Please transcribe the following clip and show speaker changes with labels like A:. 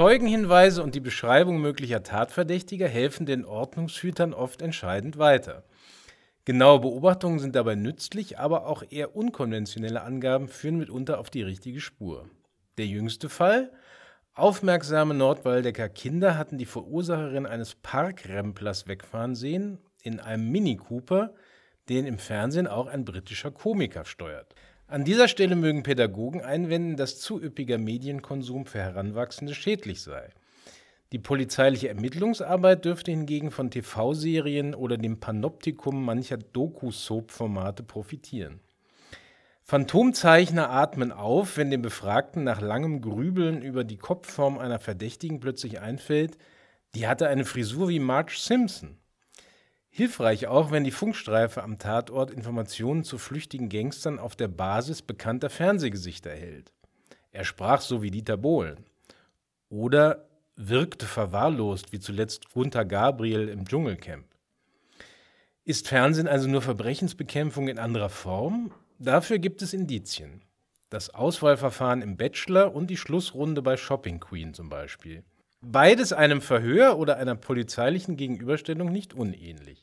A: Zeugenhinweise und die Beschreibung möglicher Tatverdächtiger helfen den Ordnungshütern oft entscheidend weiter. Genaue Beobachtungen sind dabei nützlich, aber auch eher unkonventionelle Angaben führen mitunter auf die richtige Spur. Der jüngste Fall? Aufmerksame Nordwaldecker Kinder hatten die Verursacherin eines Parkremplers wegfahren sehen in einem Mini Cooper, den im Fernsehen auch ein britischer Komiker steuert. An dieser Stelle mögen Pädagogen einwenden, dass zu üppiger Medienkonsum für Heranwachsende schädlich sei. Die polizeiliche Ermittlungsarbeit dürfte hingegen von TV-Serien oder dem Panoptikum mancher Doku-Soap-Formate profitieren. Phantomzeichner atmen auf, wenn den Befragten nach langem Grübeln über die Kopfform einer Verdächtigen plötzlich einfällt, die hatte eine Frisur wie Marge Simpson. Hilfreich auch, wenn die Funkstreife am Tatort Informationen zu flüchtigen Gangstern auf der Basis bekannter Fernsehgesichter erhält. Er sprach so wie Dieter Bohlen. Oder wirkte verwahrlost, wie zuletzt Gunther Gabriel im Dschungelcamp. Ist Fernsehen also nur Verbrechensbekämpfung in anderer Form? Dafür gibt es Indizien. Das Auswahlverfahren im Bachelor und die Schlussrunde bei Shopping Queen zum Beispiel. Beides einem Verhör oder einer polizeilichen Gegenüberstellung nicht unähnlich.